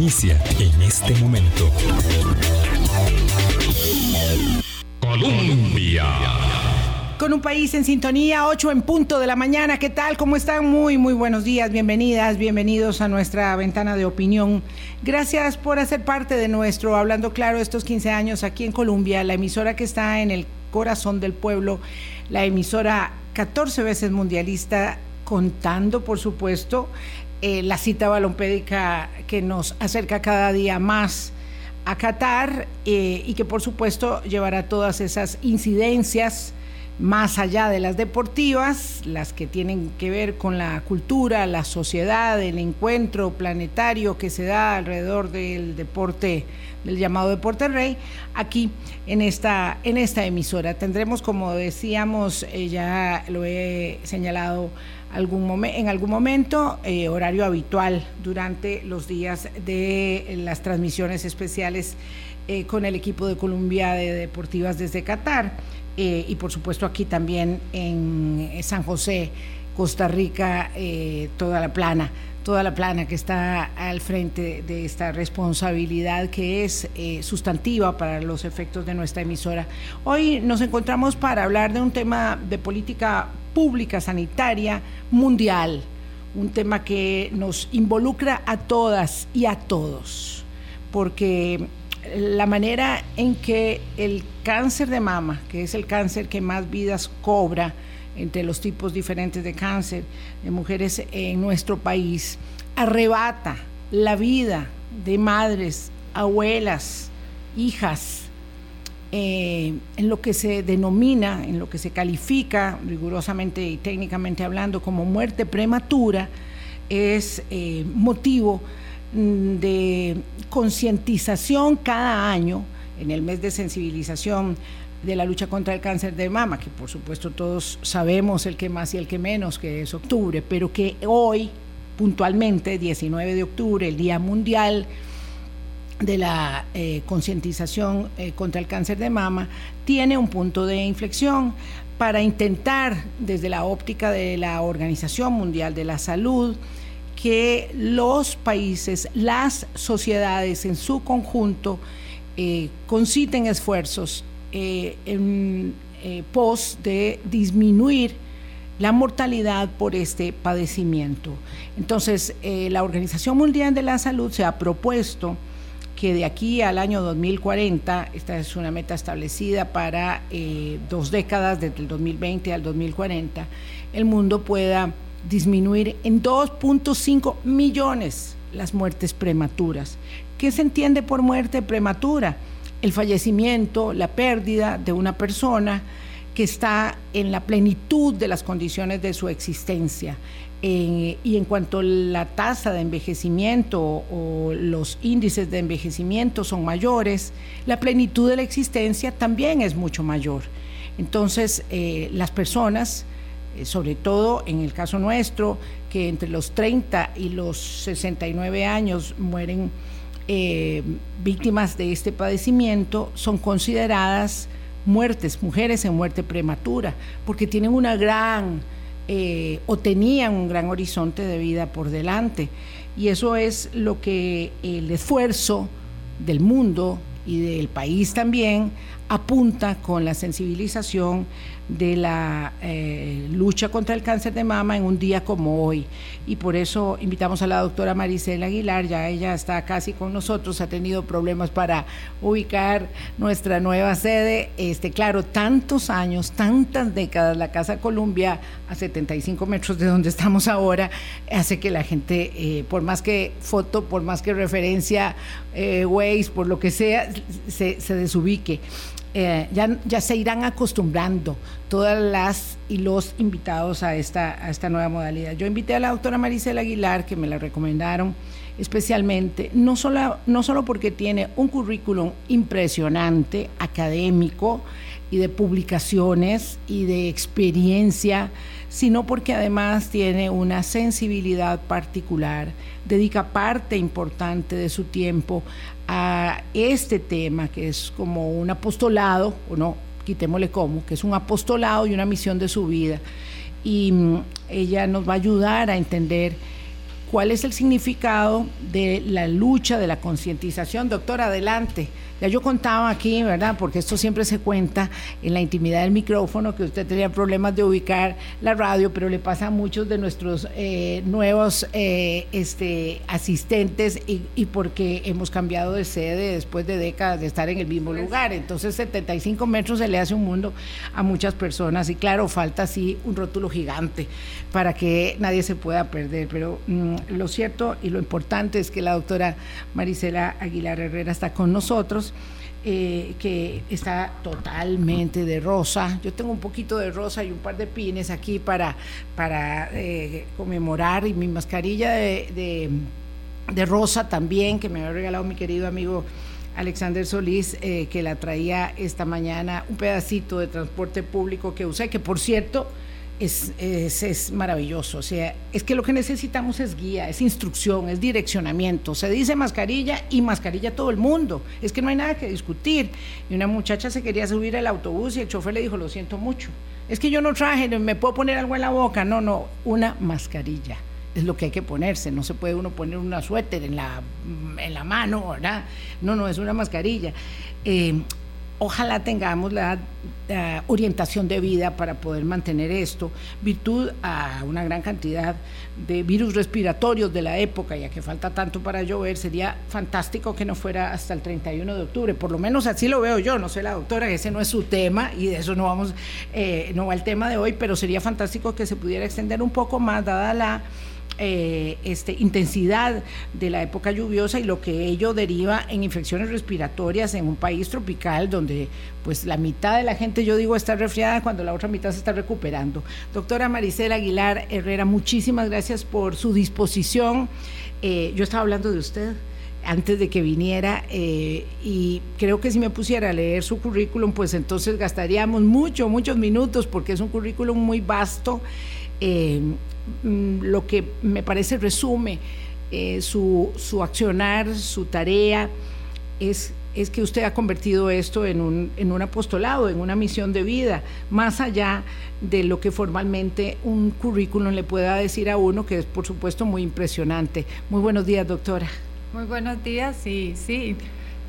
inicia en este momento. Colombia. Con un país en sintonía, 8 en punto de la mañana. ¿Qué tal? ¿Cómo están? Muy, muy buenos días. Bienvenidas, bienvenidos a nuestra ventana de opinión. Gracias por hacer parte de nuestro Hablando Claro estos 15 años aquí en Colombia, la emisora que está en el corazón del pueblo, la emisora 14 veces mundialista, contando, por supuesto, eh, la cita balompédica que nos acerca cada día más a Qatar eh, y que por supuesto llevará todas esas incidencias más allá de las deportivas, las que tienen que ver con la cultura, la sociedad, el encuentro planetario que se da alrededor del deporte, del llamado deporte rey, aquí en esta, en esta emisora. Tendremos, como decíamos, eh, ya lo he señalado en algún momento, eh, horario habitual durante los días de las transmisiones especiales eh, con el equipo de Colombia de Deportivas desde Qatar eh, y por supuesto aquí también en San José, Costa Rica, toda la plana toda la plana que está al frente de esta responsabilidad que es sustantiva para los efectos de nuestra emisora. Hoy nos encontramos para hablar de un tema de política pública sanitaria mundial, un tema que nos involucra a todas y a todos, porque la manera en que el cáncer de mama, que es el cáncer que más vidas cobra entre los tipos diferentes de cáncer de mujeres en nuestro país, arrebata la vida de madres, abuelas, hijas, eh, en lo que se denomina, en lo que se califica rigurosamente y técnicamente hablando como muerte prematura, es eh, motivo mm, de concientización cada año en el mes de sensibilización de la lucha contra el cáncer de mama, que por supuesto todos sabemos el que más y el que menos, que es octubre, pero que hoy, puntualmente, 19 de octubre, el Día Mundial de la eh, concientización eh, contra el cáncer de mama tiene un punto de inflexión para intentar desde la óptica de la Organización Mundial de la Salud que los países, las sociedades en su conjunto eh, conciten esfuerzos en pos de disminuir la mortalidad por este padecimiento. Entonces, la Organización Mundial de la Salud se ha propuesto que de aquí al año 2040, esta es una meta establecida para eh, dos décadas, desde el 2020 al 2040, el mundo pueda disminuir en 2.5 millones las muertes prematuras. ¿Qué se entiende por muerte prematura? El fallecimiento, la pérdida de una persona que está en la plenitud de las condiciones de su existencia, y en cuanto la tasa de envejecimiento o los índices de envejecimiento son mayores, la plenitud de la existencia también es mucho mayor. Entonces, eh, las personas, eh, sobre todo en el caso nuestro, que entre los 30 y los 69 años mueren eh, víctimas de este padecimiento, son consideradas muertes, mujeres en muerte prematura, porque tienen una gran eh, o tenían un gran horizonte de vida por delante. Y eso es lo que el esfuerzo del mundo y del país también apunta con la sensibilización de la eh, lucha contra el cáncer de mama en un día como hoy. Y por eso invitamos a la doctora Maricela Aguilar, ya ella está casi con nosotros, ha tenido problemas para ubicar nuestra nueva sede. Este, claro, tantos años, tantas décadas, la Casa Columbia a 75 metros de donde estamos ahora, hace que la gente, eh, por más que foto, por más que referencia, eh, por lo que sea, se, se desubique. Eh, ya, ya se irán acostumbrando todas las y los invitados a esta, a esta nueva modalidad. Yo invité a la doctora Maricela Aguilar, que me la recomendaron especialmente, no solo, no solo porque tiene un currículum impresionante, académico y de publicaciones y de experiencia, sino porque además tiene una sensibilidad particular, dedica parte importante de su tiempo a este tema, que es como un apostolado, o no, quitémosle como, que es un apostolado y una misión de su vida. Y mm, ella nos va a ayudar a entender cuál es el significado de la lucha, de la concientización. Doctor, adelante. Ya yo contaba aquí, ¿verdad? Porque esto siempre se cuenta en la intimidad del micrófono, que usted tenía problemas de ubicar la radio, pero le pasa a muchos de nuestros eh, nuevos eh, este, asistentes y, y, porque hemos cambiado de sede después de décadas de estar en el mismo lugar. Entonces 75 metros se le hace un mundo a muchas personas y claro, falta así un rótulo gigante para que nadie se pueda perder. Pero mm, lo cierto y lo importante es que la doctora Marisela Aguilar Herrera está con nosotros eh, que está totalmente de rosa. Yo tengo un poquito de rosa y un par de pines aquí para, para eh, conmemorar y mi mascarilla de, de, rosa también que me había regalado mi querido amigo Alexander Solís, eh, que la traía esta mañana, un pedacito de transporte público que usé, que por cierto es, es, maravilloso. O sea, es que lo que necesitamos es guía, es instrucción, es direccionamiento. Se dice mascarilla y mascarilla todo el mundo. Es que no hay nada que discutir. Y una muchacha se quería subir al autobús y el chofer le dijo, lo siento mucho. Es que yo no traje, me puedo poner algo en la boca. No, no, una mascarilla. Es lo que hay que ponerse, no se puede uno poner una suéter en la, en la mano, ¿verdad? No, no, es una mascarilla. Eh, ojalá tengamos la, orientación de vida para poder mantener esto, virtud a una gran cantidad de virus respiratorios de la época, ya que falta tanto para llover, sería fantástico que no fuera hasta el 31 de octubre, por lo menos así lo veo yo, no sé la doctora, ese no es su tema y de eso no vamos, eh, no va el tema de hoy, pero sería fantástico que se pudiera extender un poco más, dada la eh, este, intensidad de la época lluviosa y lo que ello deriva en infecciones respiratorias en un país tropical donde pues la mitad de la gente, yo digo, está resfriada cuando la otra mitad se está recuperando. Doctora Maricela Aguilar Herrera, muchísimas gracias por su disposición. Eh, yo estaba hablando de usted antes de que viniera eh, y creo que si me pusiera a leer su currículum, pues entonces gastaríamos mucho, muchos minutos porque es un currículum muy vasto. Lo que me parece resume eh, su, su, accionar, su tarea, es, es que usted ha convertido esto en un, en un apostolado, en una misión de vida, más allá de lo que formalmente un currículum le pueda decir a uno, que es por supuesto muy impresionante. Muy buenos días, doctora. Muy buenos días, sí, sí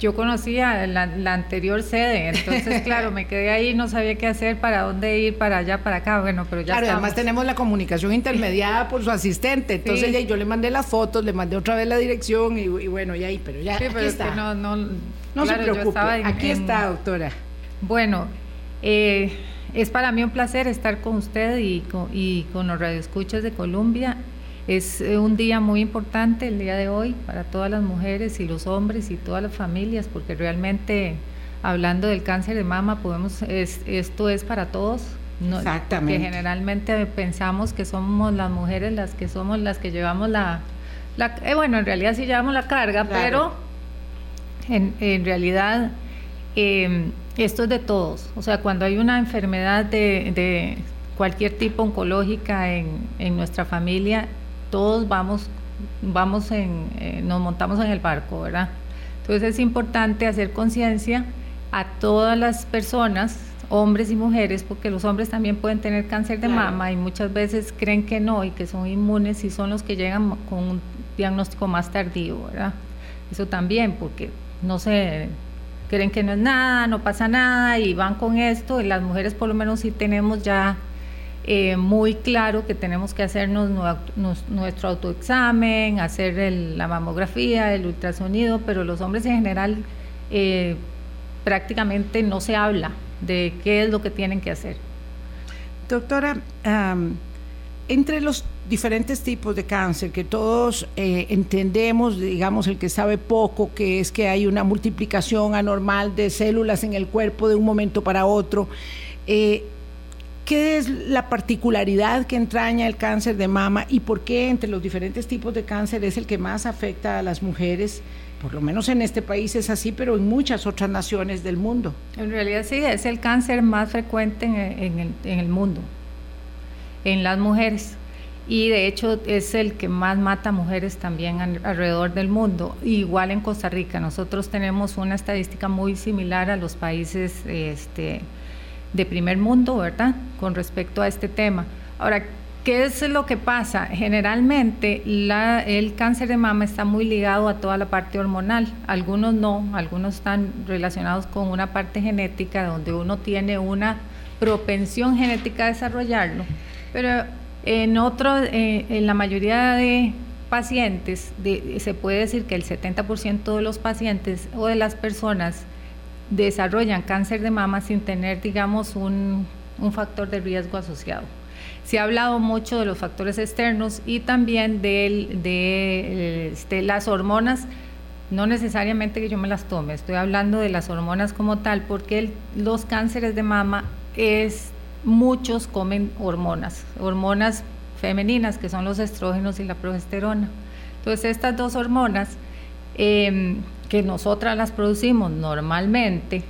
yo conocía la, anterior sede, entonces claro, me quedé ahí, no sabía qué hacer, para dónde ir, para allá, para acá, bueno, pero ya Claro, además tenemos la comunicación intermediada por su asistente, entonces yo le mandé las fotos, le mandé otra vez la dirección y, bueno, y ahí, pero ya aquí está. no, no, no se preocupe, aquí está, doctora. Bueno, eh, es para mí un placer estar con usted y con, y con los radioescuchas de Colombia es eh, un día muy importante el día de hoy para todas las mujeres y los hombres y todas las familias, porque realmente hablando del cáncer de mama, podemos esto es para todos. Exactamente. Que generalmente pensamos que somos las mujeres las que somos las que llevamos la, eh, bueno, en realidad sí llevamos la carga, pero en, en realidad em, esto es de todos. O sea, cuando hay una enfermedad de, de cualquier tipo oncológica en, en nuestra familia, todos vamos, vamos en, eh, nos montamos en el barco, ¿verdad? Entonces es importante hacer conciencia a todas las personas, hombres y mujeres, porque los hombres también pueden tener cáncer de mama y muchas veces creen que no y que son inmunes y son los que llegan con un diagnóstico más tardío, ¿verdad? Eso también, porque no sé, creen que no es nada, no pasa nada y van con esto y las mujeres por lo menos sí tenemos ya eh, muy claro que tenemos que hacernos nuestro autoexamen, hacer la mamografía, el ultrasonido, pero los hombres en general eh, prácticamente no se habla de qué es lo que tienen que hacer. Doctora, entre los diferentes tipos de cáncer que todos eh, entendemos, digamos, el que sabe poco, que es que hay una multiplicación anormal de células en el cuerpo de un momento para otro, ¿Qué es la particularidad que entraña el cáncer de mama y por qué entre los diferentes tipos de cáncer es el que más afecta a las mujeres? Por lo menos en este país es así, pero en muchas otras naciones del mundo. En realidad sí, es el cáncer más frecuente en, el, mundo, en las mujeres. Y de hecho es el que más mata mujeres también alrededor del mundo. Igual en Costa Rica, nosotros tenemos una estadística muy similar a los países este, de primer mundo, ¿verdad? Con respecto a este tema. Ahora, ¿Qué es lo que pasa? Generalmente el cáncer de mama está muy ligado a toda la parte hormonal. Algunos no, algunos están relacionados con una parte genética donde uno tiene una propensión genética a desarrollarlo. Pero en otro, eh, en la mayoría de pacientes, se puede decir que el 70% de los pacientes o de las personas desarrollan cáncer de mama sin tener, digamos, un factor de riesgo asociado. Se ha hablado mucho de los factores externos y también de, este, las hormonas, no necesariamente que yo me las tome, estoy hablando de las hormonas como tal, porque los cánceres de mama es muchos comen hormonas, hormonas femeninas que son los estrógenos y la progesterona. Entonces estas dos hormonas em, que nosotras las producimos normalmente,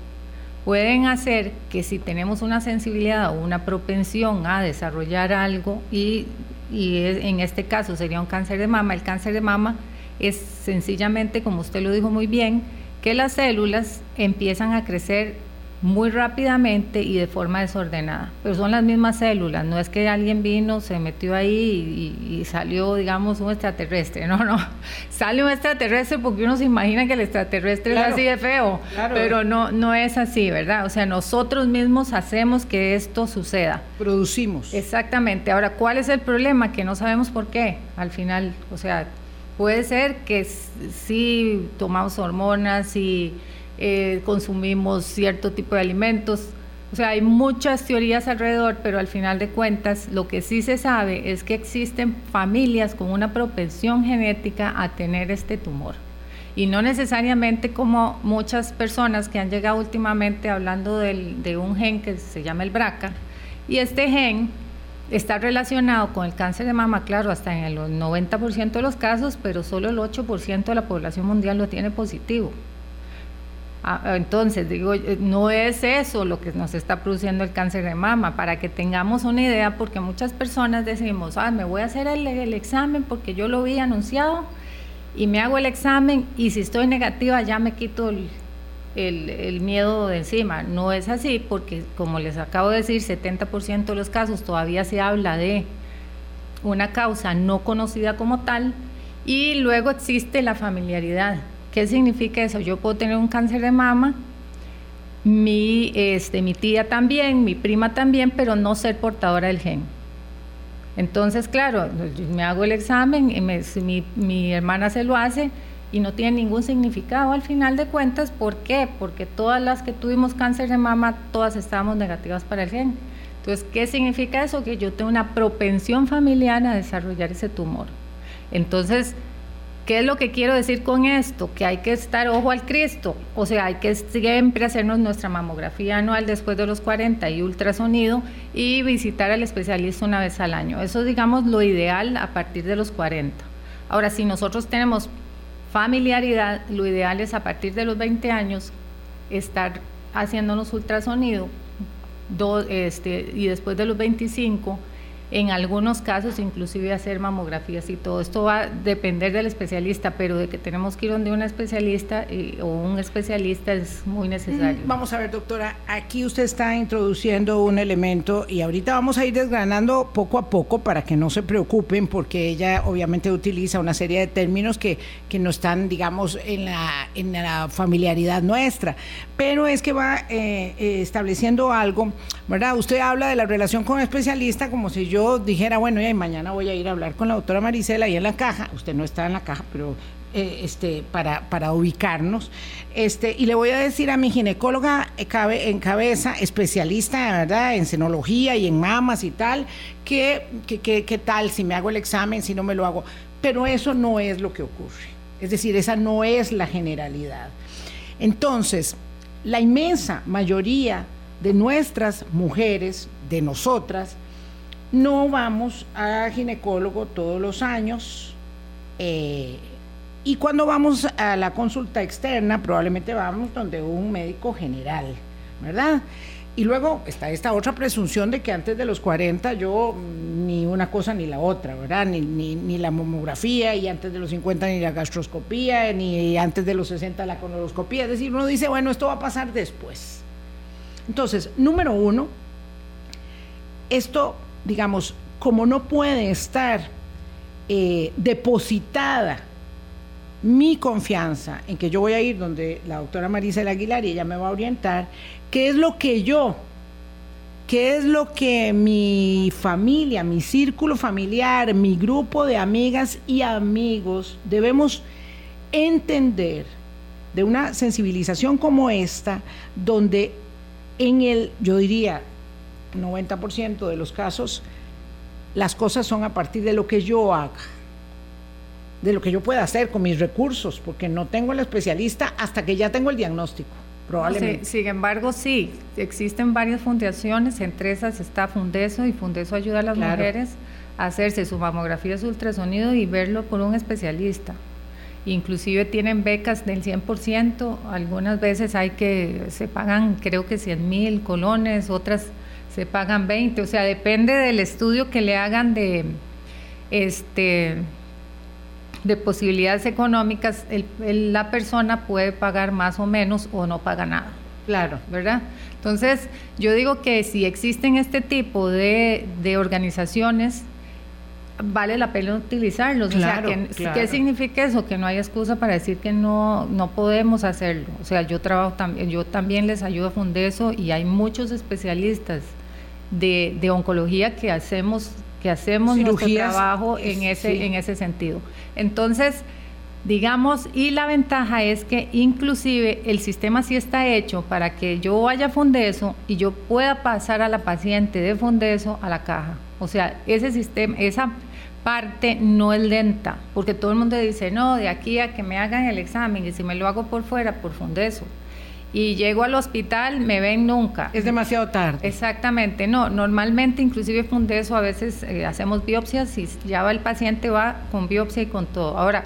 pueden hacer que si tenemos una sensibilidad o una propensión a desarrollar algo y, en este caso sería un cáncer de mama, el cáncer de mama es sencillamente, como usted lo dijo muy bien, que las células empiezan a crecer muy rápidamente y de forma desordenada. Pero son las mismas células, no es que alguien vino, se metió ahí y, salió, digamos, un extraterrestre. No, no. Sale un extraterrestre porque uno se imagina que el extraterrestre es así de feo, pero no, no es así, ¿verdad? O sea, nosotros mismos hacemos que esto suceda. Producimos. Exactamente. Ahora, ¿cuál es el problema? Que no sabemos por qué. Al final, o sea, puede ser que sí tomamos hormonas y eh, consumimos cierto tipo de alimentos. O sea, hay muchas teorías alrededor, pero al final de cuentas lo que sí se sabe es que existen familias con una propensión genética a tener este tumor. Y no necesariamente como muchas personas que han llegado últimamente hablando de un gen que se llama el BRCA. Y este gen está relacionado con el cáncer de mama, claro, hasta en el 90% de los casos, pero solo el 8% de la población mundial lo tiene positivo. Ah, entonces, digo, eh, no es eso lo que nos está produciendo el cáncer de mama, para que tengamos una idea, porque muchas personas decimos, ah, me voy a hacer el, examen porque yo lo vi anunciado y me hago el examen y si estoy negativa ya me quito el, el, miedo de encima. No es así, porque como les acabo de decir, 70% de los casos todavía se habla de una causa no conocida como tal y luego existe la familiaridad. ¿Qué significa eso? Yo puedo tener un cáncer de mama, mi, este, mi tía también, mi prima también, pero no ser portadora del gen. Entonces, claro, me hago el examen, y mi, mi hermana se lo hace y no tiene ningún significado al final de cuentas. ¿Por qué? Porque todas las que tuvimos cáncer de mama, todas estábamos negativas para el gen. Entonces, ¿qué significa eso? Que yo tengo una propensión familiar a desarrollar ese tumor. Entonces, ¿Qué es lo que quiero decir con esto? Que hay que estar ojo al Cristo, o sea, hay que siempre hacernos nuestra mamografía anual después de los 40 y ultrasonido y visitar al especialista una vez al año. Eso es, digamos, lo ideal a partir de los 40. Ahora, si nosotros tenemos familiaridad, lo ideal es a partir de los 20 años estar haciéndonos ultrasonido este, y después de los 25 en algunos casos inclusive hacer mamografías y todo. Esto va a depender del especialista, pero de que tenemos que ir donde un especialista eh, o un especialista es muy necesario. Mm, vamos a ver, doctora, aquí usted está introduciendo un elemento y ahorita vamos a ir desgranando poco a poco para que no se preocupen porque ella obviamente utiliza una serie de términos que, que no están, digamos, en la, en la familiaridad nuestra, pero es que va eh, eh, estableciendo algo, ¿verdad? Usted habla de la relación con el especialista como si yo dijera, bueno, y mañana voy a ir a hablar con la doctora Marisela ahí en la caja, usted no está en la caja, pero eh, este, para, para ubicarnos, este, y le voy a decir a mi ginecóloga en cabeza, especialista, ¿verdad?, en senología y en mamas y tal, que, que, tal si me hago el examen, si no me lo hago. Pero eso no es lo que ocurre. Es decir, esa no es la generalidad. Entonces, la inmensa mayoría de nuestras mujeres, de nosotras, no vamos a ginecólogo todos los años. Eh, y cuando vamos a la consulta externa, probablemente vamos donde un médico general, ¿verdad? Y luego está esta otra presunción de que antes de los 40 yo ni una cosa ni la otra, ¿verdad? Ni, ni, la mamografía y antes de los 50 ni la gastroscopía, ni antes de los 60 la conoroscopía. Es decir, uno dice, bueno, esto va a pasar después. Entonces, número uno, esto digamos, como no puede estar eh, depositada mi confianza en que yo voy a ir donde la doctora Marisa Aguilar y ella me va a orientar, qué es lo que yo, qué es lo que mi familia, mi círculo familiar, mi grupo de amigas y amigos debemos entender de una sensibilización como esta, donde en el, yo diría, 90% de los casos, las cosas son a partir de lo que yo haga, de lo que yo pueda hacer con mis recursos, porque no tengo el especialista hasta que ya tengo el diagnóstico, probablemente. sin embargo, sí, existen varias fundaciones, entre esas está Fundeso y Fundeso ayuda a las mujeres a hacerse su mamografía de ultrasonido y verlo por un especialista. Inclusive tienen becas del 100%, algunas veces hay que, se pagan creo que 100 mil colones, otras se pagan 20, o sea, depende del estudio que le hagan de, este, de posibilidades económicas, la persona puede pagar más o menos o no paga nada. Claro. ¿Verdad? Entonces, yo digo que si existen este tipo de, de organizaciones, vale la pena utilizarlos. ¿qué, significa eso? Que no hay excusa para decir que no, no podemos hacerlo. O sea, yo trabajo también, yo también les ayudo a Fundeso y hay muchos especialistas de, de oncología que hacemos, que hacemos nuestro trabajo en ese, en ese sentido. Entonces, digamos, y la ventaja es que inclusive el sistema sí está hecho para que yo vaya a Fundeso y yo pueda pasar a la paciente de Fundeso a la caja. O sea, ese sistema, esa parte no es lenta, porque todo el mundo dice, no, de aquí a que me hagan el examen y si me lo hago por fuera, por Fundeso. Y llego al hospital, me ven nunca. Es demasiado tarde. Exactamente, no, normalmente inclusive Fundeso a veces eh, hacemos biopsias y ya va el paciente, va con biopsia y con todo. Ahora,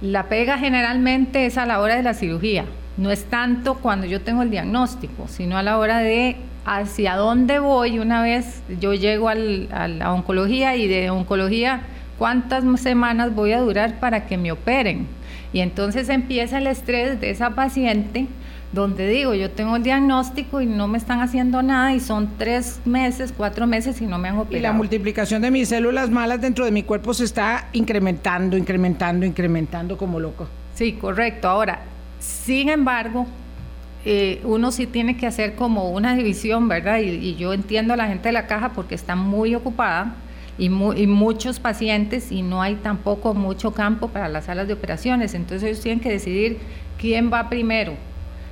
la pega generalmente es a la hora de la cirugía, no es tanto cuando yo tengo el diagnóstico, sino a la hora de hacia dónde voy una vez yo llego a la oncología y de oncología cuántas semanas voy a durar para que me operen. Y entonces empieza el estrés de esa paciente donde digo, yo tengo el diagnóstico y no me están haciendo nada y son tres meses, cuatro meses y no me han operado. Y la multiplicación de mis células malas dentro de mi cuerpo se está incrementando, incrementando, incrementando como loco. Sí, correcto. Ahora, sin embargo, eh, uno sí tiene que hacer como una división, ¿verdad? Y, yo entiendo a la gente de la caja porque está muy ocupada y, y, muchos pacientes y no hay tampoco mucho campo para las salas de operaciones. Entonces ellos tienen que decidir quién va primero.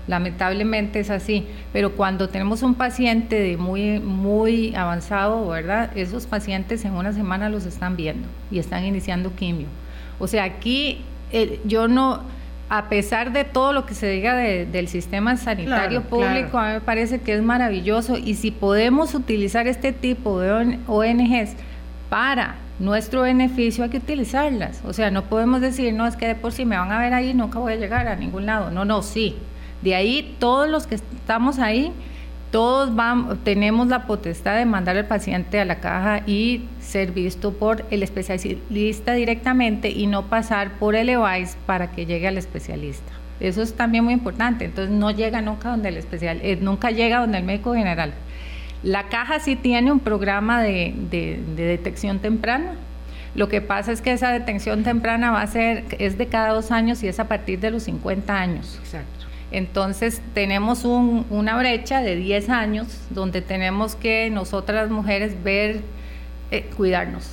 Lamentablemente es así, pero cuando tenemos un paciente de muy, muy avanzado, ¿verdad? Esos pacientes en una semana los están viendo y están iniciando quimio. O sea, aquí eh, yo no a pesar de todo lo que se diga del sistema sanitario público, a mí me parece que es maravilloso y si podemos utilizar este tipo de ONGs para nuestro beneficio hay que utilizarlas. O sea, no podemos decir, no, es que de por sí me van a ver ahí, nunca voy a llegar a ningún lado. No, no, sí. De ahí todos los que estamos ahí todos vamos, tenemos la potestad de mandar al paciente a la caja y ser visto por el especialista directamente y no pasar por el EVAIS para que llegue al especialista. Eso es también muy importante. Entonces no llega nunca donde el especial, eh, nunca llega donde el médico general. La caja sí tiene un programa de, de, de, detección temprana. Lo que pasa es que esa detección temprana va a ser, es de cada dos años y es a partir de los 50 años. Exacto. Entonces tenemos una brecha de 10 años donde tenemos que nosotras mujeres ver, eh, cuidarnos.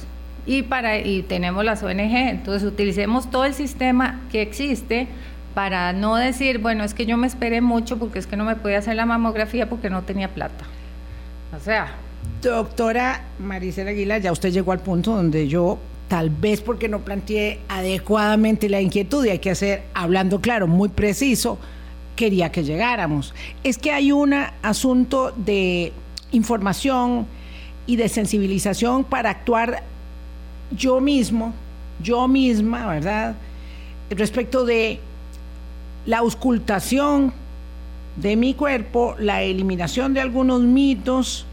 Y, para, y tenemos las ONG, entonces utilicemos todo el sistema que existe para no decir, bueno, es que yo me esperé mucho porque es que no me podía hacer la mamografía porque no tenía plata. O sea. Doctora Maricela Aguilar, ya usted llegó al punto donde yo tal vez porque no planteé adecuadamente la inquietud y hay que hacer, hablando claro, muy preciso, quería que llegáramos. Es que hay un asunto de información y de sensibilización para actuar yo mismo, yo misma, ¿verdad? Respecto de la auscultación de mi cuerpo, la eliminación de algunos mitos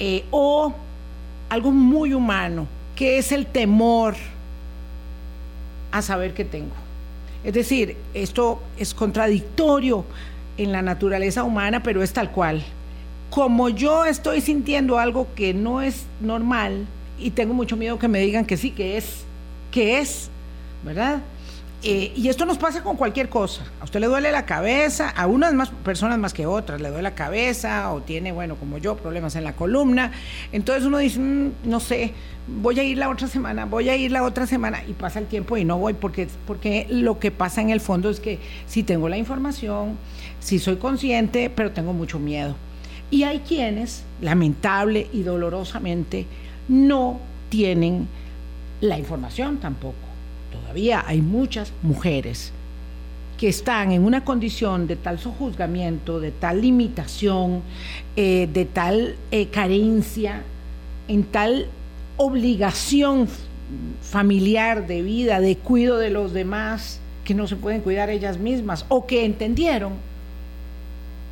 eh, o algo muy humano, que es el temor a saber que tengo. Es decir, esto es contradictorio en la naturaleza humana, pero es tal cual. Como yo estoy sintiendo algo que no es normal y tengo mucho miedo que me digan que sí, que es, que es, ¿verdad? Eh, y esto nos pasa con cualquier cosa. A usted le duele la cabeza, a unas más personas más que otras, le duele la cabeza o tiene, bueno, como yo, problemas en la columna. Entonces uno dice, mm, no sé, voy a ir la otra semana, voy a ir la otra semana y pasa el tiempo y no voy porque, porque lo que pasa en el fondo es que si tengo la información, si soy consciente, pero tengo mucho miedo. Y hay quienes, lamentable y dolorosamente, no tienen la información tampoco todavía hay muchas mujeres que están en una condición de tal sojuzgamiento, de tal limitación, eh, de tal eh, carencia, en tal obligación familiar de vida, de cuido de los demás, que no se pueden cuidar ellas mismas o que entendieron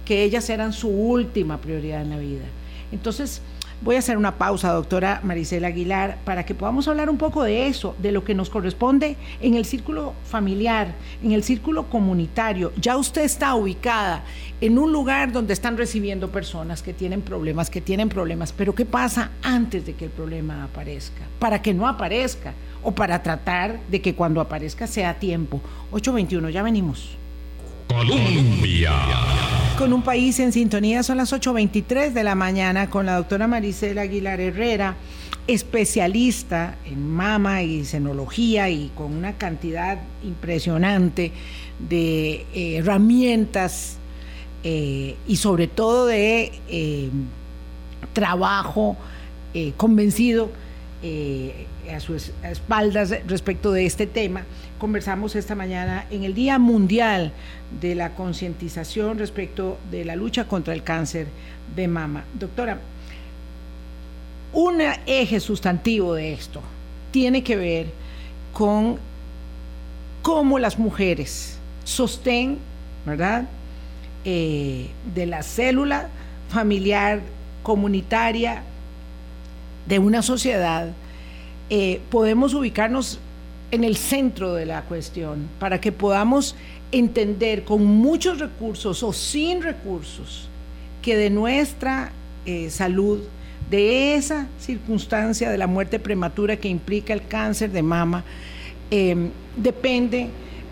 que ellas eran su última prioridad en la vida. Entonces, Voy a hacer una pausa, doctora Maricela Aguilar, para que podamos hablar un poco de eso, de lo que nos corresponde en el círculo familiar, en el círculo comunitario. Ya usted está ubicada en un lugar donde están recibiendo personas que tienen problemas, que tienen problemas, pero ¿qué pasa antes de que el problema aparezca? Para que no aparezca o para tratar de que cuando aparezca sea tiempo. 821, ya venimos. Colombia. Con un país en sintonía son las 8.23 de la mañana con la doctora Maricela Aguilar Herrera, especialista en mama y senología y con una cantidad impresionante de eh, herramientas eh, y sobre todo de eh, trabajo convencido a sus espaldas respecto de este tema. Conversamos esta mañana en el Día Mundial de la Concientización respecto de la lucha contra el cáncer de mama. Doctora, un eje sustantivo de esto tiene que ver con cómo las mujeres sostén, ¿verdad?, eh, de la célula familiar comunitaria de una sociedad eh, podemos ubicarnos en el centro de la cuestión para que podamos entender con muchos recursos o sin recursos que de nuestra eh, salud, de esa circunstancia de la muerte prematura que implica el cáncer de mama, eh, depende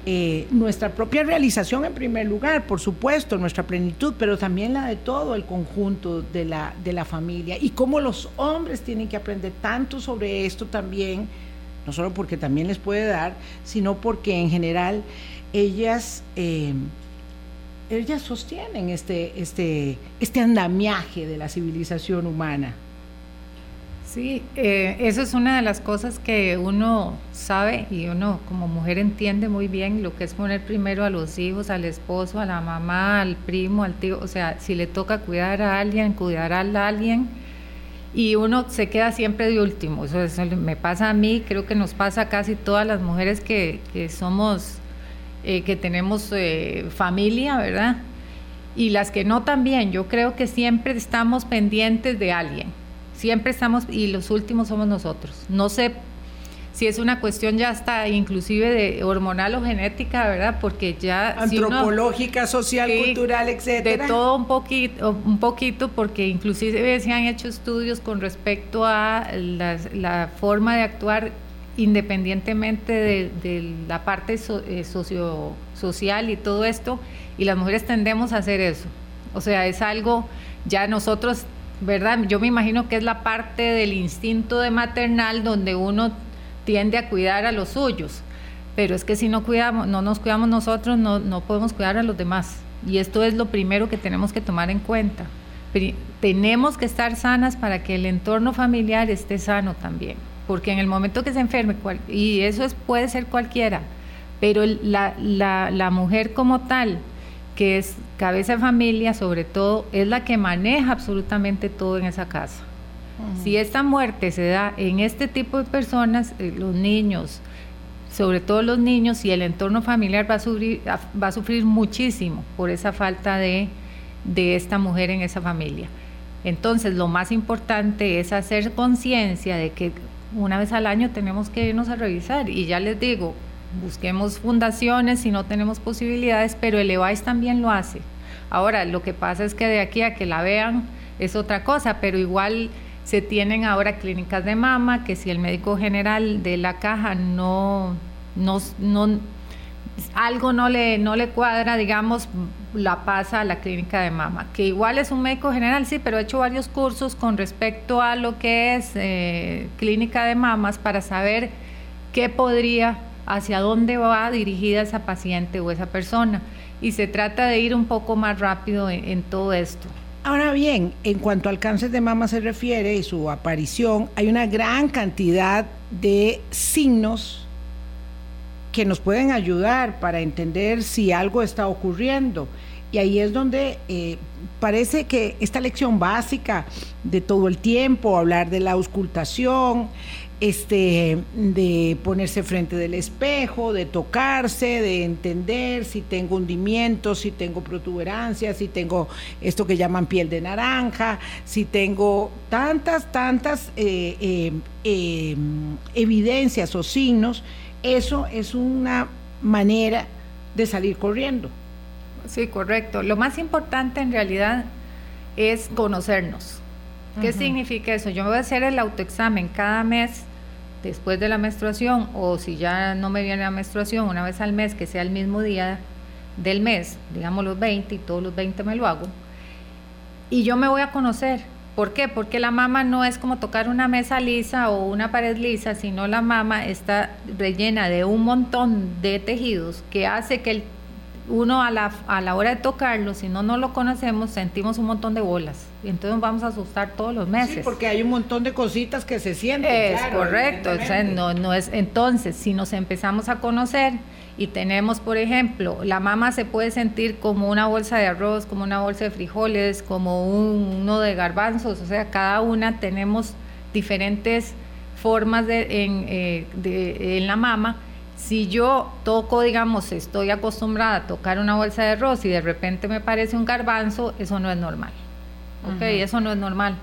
eh, nuestra propia realización en primer lugar, por supuesto, nuestra plenitud, pero también la de todo el conjunto de la, de la familia. Y cómo los hombres tienen que aprender tanto sobre esto también, no solo porque también les puede dar, sino porque en general ellas... Eh, ellas sostienen este, este, este andamiaje de la civilización humana. Sí, eh, eso es una de las cosas que uno sabe y uno como mujer entiende muy bien lo que es poner primero a los hijos, al esposo, a la mamá, al primo, al tío. O sea, si le toca cuidar a alguien, cuidar a alguien y uno se queda siempre de último. Eso, me pasa a mí, creo que nos pasa a casi todas las mujeres que, somos, eh, que tenemos eh, familia, ¿verdad? Y las que no también. Yo creo que siempre estamos pendientes de alguien Siempre estamos, y los últimos somos nosotros. No sé si es una cuestión ya hasta inclusive de hormonal o genética, ¿verdad? Porque ya... Antropológica, social, cultural, etcétera. De todo un poquito, un poquito, porque inclusive se han hecho estudios con respecto a la, forma de actuar independientemente de, la parte eh, socio, social y todo esto, y las mujeres tendemos a hacer eso. O sea, es algo, ya nosotros ¿verdad? Yo me imagino que es la parte del instinto de maternal donde uno tiende a cuidar a los suyos, pero es que si no cuidamos, no nos cuidamos nosotros, no, no podemos cuidar a los demás. Y esto es lo primero que tenemos que tomar en cuenta. tenemos que estar sanas para que el entorno familiar esté sano también, porque en el momento que se enferme, y eso es, puede ser cualquiera, pero la, la mujer como tal, que es cabeza de familia, sobre todo, es la que maneja absolutamente todo en esa casa. Si esta muerte se da en este tipo de personas, eh, los niños, sobre todo los niños y el entorno familiar va a sufrir, va a sufrir muchísimo por esa falta de, de esta mujer en esa familia. Entonces, lo más importante es hacer conciencia de que una vez al año tenemos que irnos a revisar. Y ya les digo, busquemos fundaciones si no tenemos posibilidades, pero el EVAIS también lo hace. Ahora, lo que pasa es que de aquí a que la vean es otra cosa, pero igual Se tienen ahora clínicas de mama, que si el médico general de la caja no, no, no algo no le, no le cuadra, digamos, la pasa a la clínica de mama, que igual es un médico general, sí, pero he hecho varios cursos con respecto a lo que es eh, clínica de mamas para saber qué podría, hacia dónde va dirigida esa paciente o esa persona. Y se trata de ir un poco más rápido en todo esto. Ahora bien, en cuanto al cáncer de mama se refiere y su aparición, hay una gran cantidad de signos que nos pueden ayudar para entender si algo está ocurriendo. Y ahí es donde eh, parece que esta lección básica de todo el tiempo, hablar de la auscultación, este, de ponerse frente del espejo, de tocarse, de entender si tengo hundimiento, si tengo protuberancia, si tengo esto que llaman piel de naranja, si tengo tantas, tantas eh, eh, em, evidencias o signos, eso es una manera de salir corriendo. Sí, correcto. Lo más importante en realidad es conocernos. ¿Qué significa eso? Yo me voy a hacer el autoexamen cada mes después de la menstruación o si ya no me viene la menstruación una vez al mes, que sea el mismo día del mes, digamos los 20 y todos los 20 me lo hago. Y yo me voy a conocer. ¿Por qué? Porque la mama no es como tocar una mesa lisa o una pared lisa, sino la mama está rellena de un montón de tejidos que hace que el uno a la, a la hora de tocarlo, si no no lo conocemos, sentimos un montón de bolas. Y entonces nos vamos a asustar todos los meses. Sí, porque hay un montón de cositas que se sienten. Es correcto. no, no es, entonces, si nos empezamos a conocer y tenemos, por ejemplo, la mama se puede sentir como una bolsa de arroz, como una bolsa de frijoles, como un, uno de garbanzos, o sea, cada una tenemos diferentes formas de, en, eh, de, en la mama si yo toco, digamos, estoy acostumbrada a tocar una bolsa de arroz y de repente me parece un garbanzo, eso no es normal. ¿Ok? Eso no es normal.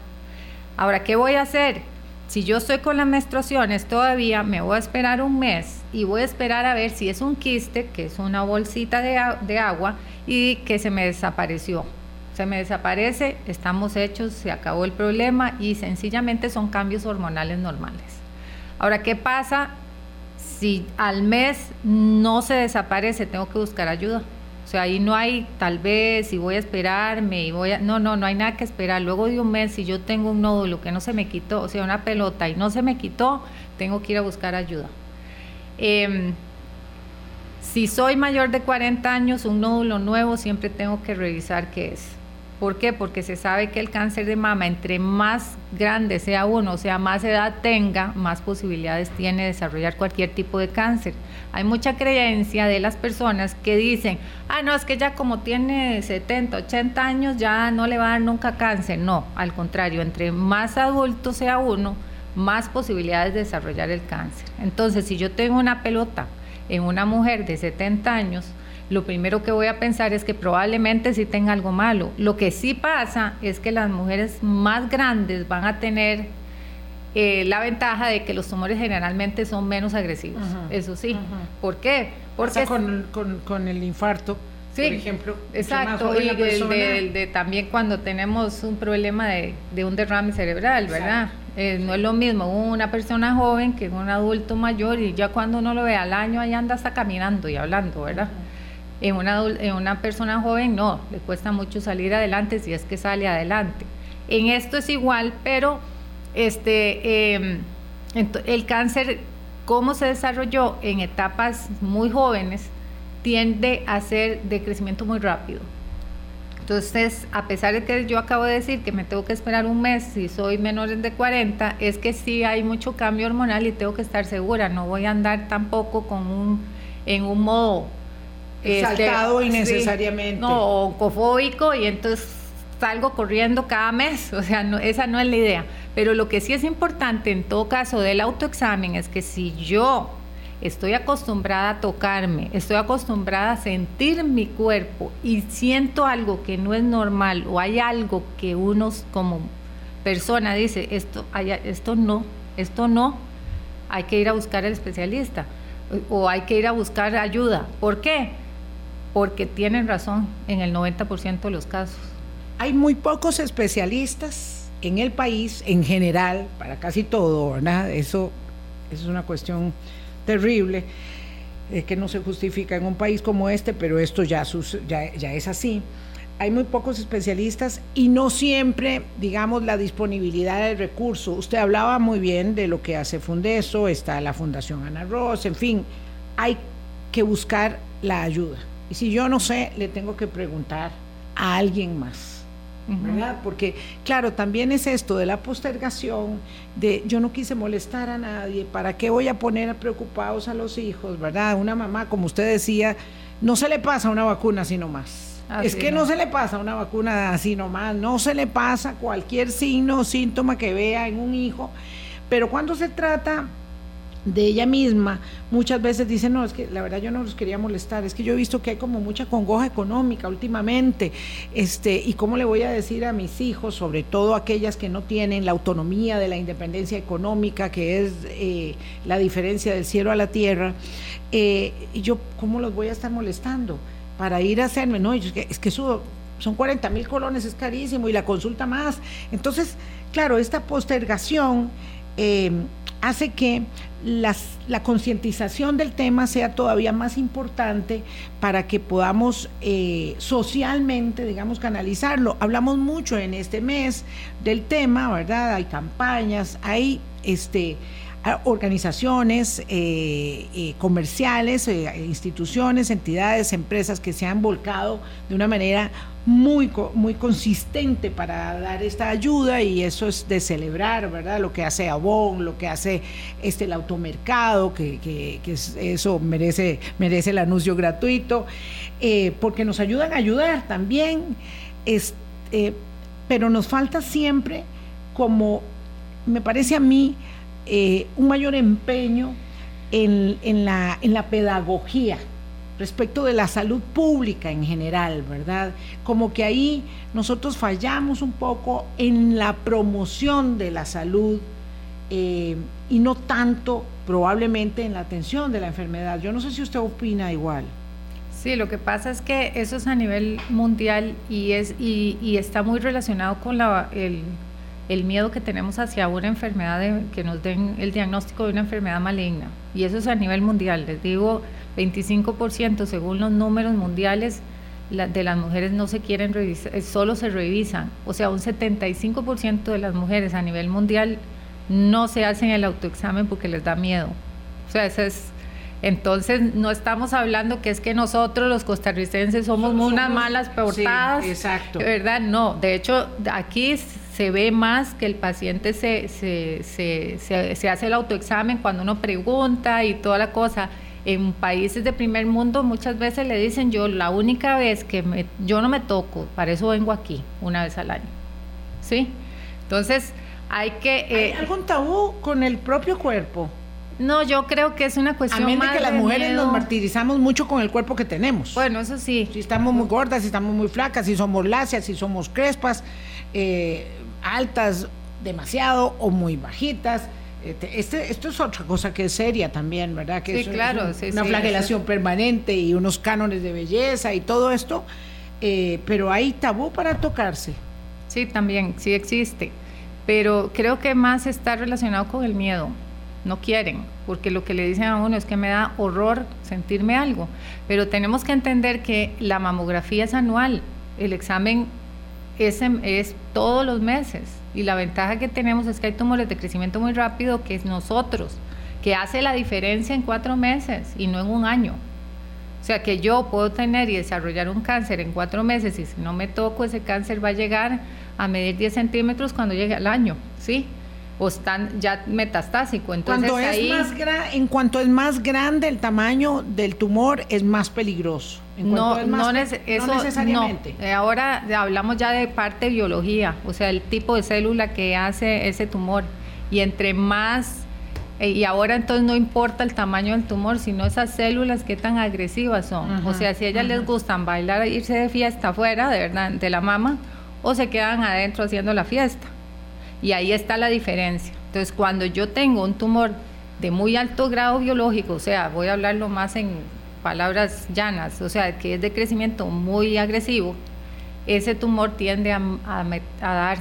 Ahora, ¿qué voy a hacer? Si yo estoy con las menstruaciones todavía, me voy a esperar un mes y voy a esperar a ver si es un quiste, que es una bolsita de, de agua, y que se me desapareció. Se me desaparece, estamos hechos, se acabó el problema y sencillamente son cambios hormonales normales. Ahora, ¿qué pasa si al mes no se desaparece, tengo que buscar ayuda. O sea, ahí no hay tal vez si voy a esperarme y voy a... No, no, no hay nada que esperar. Luego de un mes, si yo tengo un nódulo que no se me quitó, o sea, una pelota y no se me quitó, tengo que ir a buscar ayuda. Em, si soy mayor de 40 años, un nódulo nuevo, siempre tengo que revisar qué es. ¿Por qué? Porque se sabe que el cáncer de mama, entre más grande sea uno, o sea, más edad tenga, más posibilidades tiene de desarrollar cualquier tipo de cáncer. Hay mucha creencia de las personas que dicen, ah, no, es que ya como tiene 70, 80 años, ya no le va a dar nunca cáncer. No, al contrario, entre más adulto sea uno, más posibilidades de desarrollar el cáncer. Entonces, si yo tengo una pelota en una mujer de 70 años, lo primero que voy a pensar es que probablemente sí tenga algo malo. Lo que sí pasa es que las mujeres más grandes van a tener eh, la ventaja de que los tumores generalmente son menos agresivos. Eso sí. ¿Por qué? Porque con, con, el infarto. por ejemplo, exacto, y de, también cuando tenemos un problema de, un derrame cerebral, ¿verdad? Eh, no es lo mismo una persona joven que un adulto mayor y ya cuando uno lo ve al año ahí anda hasta caminando y hablando, ¿verdad? En una, en una persona joven no, le cuesta mucho salir adelante si es que sale adelante. En esto es igual, pero este, em, el cáncer, como se desarrolló en etapas muy jóvenes, tiende a ser de crecimiento muy rápido. Entonces, a pesar de que yo acabo de decir que me tengo que esperar un mes si soy menor de 40, es que sí hay mucho cambio hormonal y tengo que estar segura. No voy a andar tampoco con un, en un modo Exaltado este, innecesariamente. no, oncofóbico y entonces salgo corriendo cada mes, o sea, no, esa no es la idea. Pero lo que sí es importante en todo caso del autoexamen es que si yo estoy acostumbrada a tocarme, estoy acostumbrada a sentir mi cuerpo y siento algo que no es normal o hay algo que uno como persona dice, esto, esto no, esto no, hay que ir a buscar al especialista o hay que ir a buscar ayuda. ¿Por qué? Porque tienen razón en el 90% de los casos. Hay muy pocos especialistas en el país, en general, para casi todo, ¿verdad? Eso, es una cuestión terrible, eh, que no se justifica en un país como este, pero esto ya, ya, ya es así hay muy pocos especialistas y no siempre, digamos, la disponibilidad del recurso. Usted hablaba muy bien de lo que hace Fundeso, está la Fundación Ana Ross, en fin, hay que buscar la ayuda. Y si yo no sé, le tengo que preguntar a alguien más. ¿verdad? Porque, claro, también es esto de la postergación, de yo no quise molestar a nadie, ¿para qué voy a poner preocupados a los hijos, verdad? Una mamá, como usted decía, no se le pasa una vacuna sino más es que no. se le pasa una vacuna así nomás, no se le pasa cualquier signo o síntoma que vea en un hijo, pero cuando se trata de ella misma, muchas veces dice, no, es que la verdad yo no los quería molestar, es que yo he visto que hay como mucha congoja económica últimamente, este, y cómo le voy a decir a mis hijos, sobre todo aquellas que no tienen la autonomía de la independencia económica, que es eh, la diferencia del cielo a la tierra, eh, y yo cómo los voy a estar molestando para ir a hacerme, no, es que, es que son 40 mil colones, es carísimo, y la consulta más. Entonces, claro, esta postergación eh, hace que la concientización del tema sea todavía más importante para que podamos eh, socialmente, digamos, canalizarlo. Hablamos mucho en este mes del tema, ¿verdad? Hay campañas, hay este organizaciones eh, eh, comerciales, eh, instituciones, entidades, empresas que se han volcado de una manera muy, muy consistente para dar esta ayuda y eso es de celebrar, ¿verdad? Lo que hace Avon, lo que hace este, el automercado, que, eso merece, merece el anuncio gratuito, porque nos ayudan a ayudar también, pero nos falta siempre como, me parece a mí, eh, un mayor empeño en, la, en la pedagogía respecto de la salud pública en general, ¿verdad? Como que ahí nosotros fallamos un poco en la promoción de la salud eh, y no tanto probablemente en la atención de la enfermedad. Yo no sé si usted opina igual. Sí, lo que pasa es que eso es a nivel mundial y, es, y, y está muy relacionado con la, el, el miedo que tenemos hacia una enfermedad, de, que nos den el diagnóstico de una enfermedad maligna. Y eso es a nivel mundial. Les digo, 25% según los números mundiales de las mujeres no se quieren revisar, eh, solo se revisan. O sea, un 75% de las mujeres a nivel mundial no se hacen el autoexamen porque les da miedo. O sea, eso es entonces, no estamos hablando que es que nosotros los costarricenses somos, unas malas portadas. exacto. ¿Verdad? No, de hecho, aquí se ve más que el paciente se, se, se, se, hace el autoexamen cuando uno pregunta y toda la cosa. En países de primer mundo muchas veces le dicen yo la única vez que me, yo no me toco, para eso vengo aquí una vez al año. ¿Sí? Entonces hay que... ¿Hay eh, algún tabú con el propio cuerpo? No, yo creo que es una cuestión. A de que las mujeres nos martirizamos mucho con el cuerpo que tenemos. Bueno, eso sí. Si estamos muy gordas, si estamos muy flacas, si somos lacias, si somos crespas, eh, altas demasiado o muy bajitas. Este, este, esto es otra cosa que es seria también, ¿verdad? Que sí, claro, una flagelación permanente y unos cánones de belleza y todo esto, eh, pero hay tabú para tocarse. Sí, también, sí existe, pero creo que más está relacionado con el miedo. No quieren, porque lo que le dicen a uno es que me da horror sentirme algo, pero tenemos que entender que la mamografía es anual, el examen es, es todos los meses. Y la ventaja que tenemos es que hay tumores de crecimiento muy rápido, que es nosotros, que hace la diferencia en cuatro meses y no en un año. O sea que yo puedo tener y desarrollar un cáncer en cuatro meses y si no me toco ese cáncer va a llegar a medir 10 centímetros cuando llegue al año, ¿sí? O están ya metastásico. Entonces, Cuando es más en cuanto es más grande el tamaño del tumor, es más peligroso. no, no, necesariamente. Eh, ahora hablamos ya de parte de biología, o sea, el tipo de célula que hace ese tumor. Y entre más, eh, y ahora entonces no importa el tamaño del tumor, sino esas células qué tan agresivas son. o sea, si a ellas les gustan bailar, irse de fiesta afuera, de verdad, de la mama, o se quedan adentro haciendo la fiesta. Y ahí está la diferencia. Entonces, cuando yo tengo un tumor de muy alto grado biológico, o sea, voy a hablarlo más en palabras llanas, o sea, que es de crecimiento muy agresivo, ese tumor tiende a, dar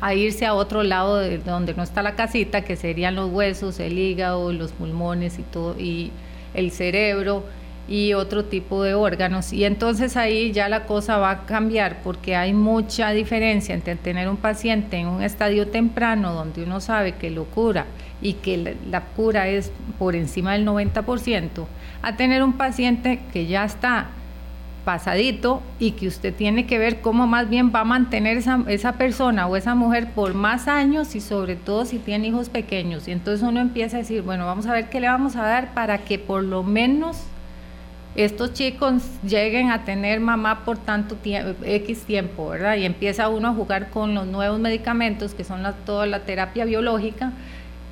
a irse a otro lado de donde no está la casita, que serían los huesos, el hígado, los pulmones y todo, y el cerebro y otro tipo de órganos. Y entonces ahí ya la cosa va a cambiar porque hay mucha diferencia entre tener un paciente en un estadio temprano donde uno sabe que lo cura y que la, cura es por encima del 90%, a tener un paciente que ya está pasadito y que usted tiene que ver cómo más bien va a mantener esa, esa persona o esa mujer por más años y sobre todo si tiene hijos pequeños. Y entonces uno empieza a decir, bueno, vamos a ver qué le vamos a dar para que por lo menos estos chicos lleguen a tener mamá por tanto tiempo, X tiempo, ¿verdad? Y empieza uno a jugar con los nuevos medicamentos, que son toda la terapia biológica,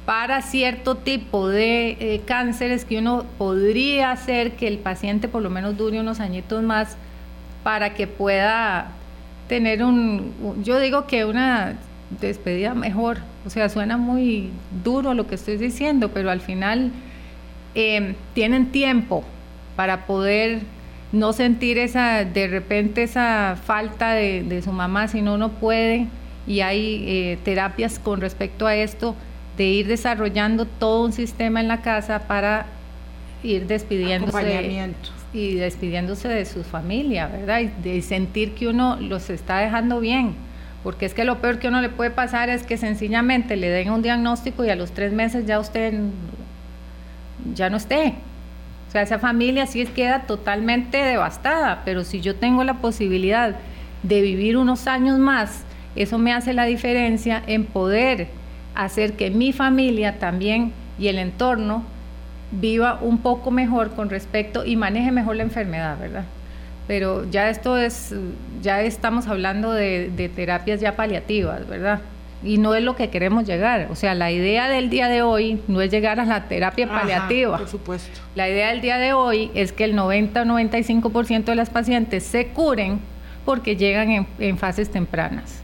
para cierto tipo de eh, cánceres que uno podría hacer que el paciente por lo menos dure unos añitos más para que pueda tener un, yo digo que una despedida mejor, o sea, suena muy duro lo que estoy diciendo, pero al final eh, tienen tiempo para poder no sentir esa, de repente esa falta de, su mamá, si no uno puede, y hay eh, terapias con respecto a esto, de ir desarrollando todo un sistema en la casa para ir despidiéndose y despidiéndose de su familia, ¿verdad? Y de sentir que uno los está dejando bien, porque es que lo peor que uno le puede pasar es que sencillamente le den un diagnóstico y a los tres meses ya usted ya no esté, o sea, esa familia sí queda totalmente devastada, pero si yo tengo la posibilidad de vivir unos años más, eso me hace la diferencia en poder hacer que mi familia también y el entorno viva un poco mejor con respecto y maneje mejor la enfermedad, ¿verdad? Pero ya esto es, ya estamos hablando de, de terapias ya paliativas, ¿verdad? Y no es lo que queremos llegar. O sea, la idea del día de hoy no es llegar a la terapia paliativa. por supuesto. La idea del día de hoy es que el 90 o 95% de las pacientes se curen porque llegan en, fases tempranas.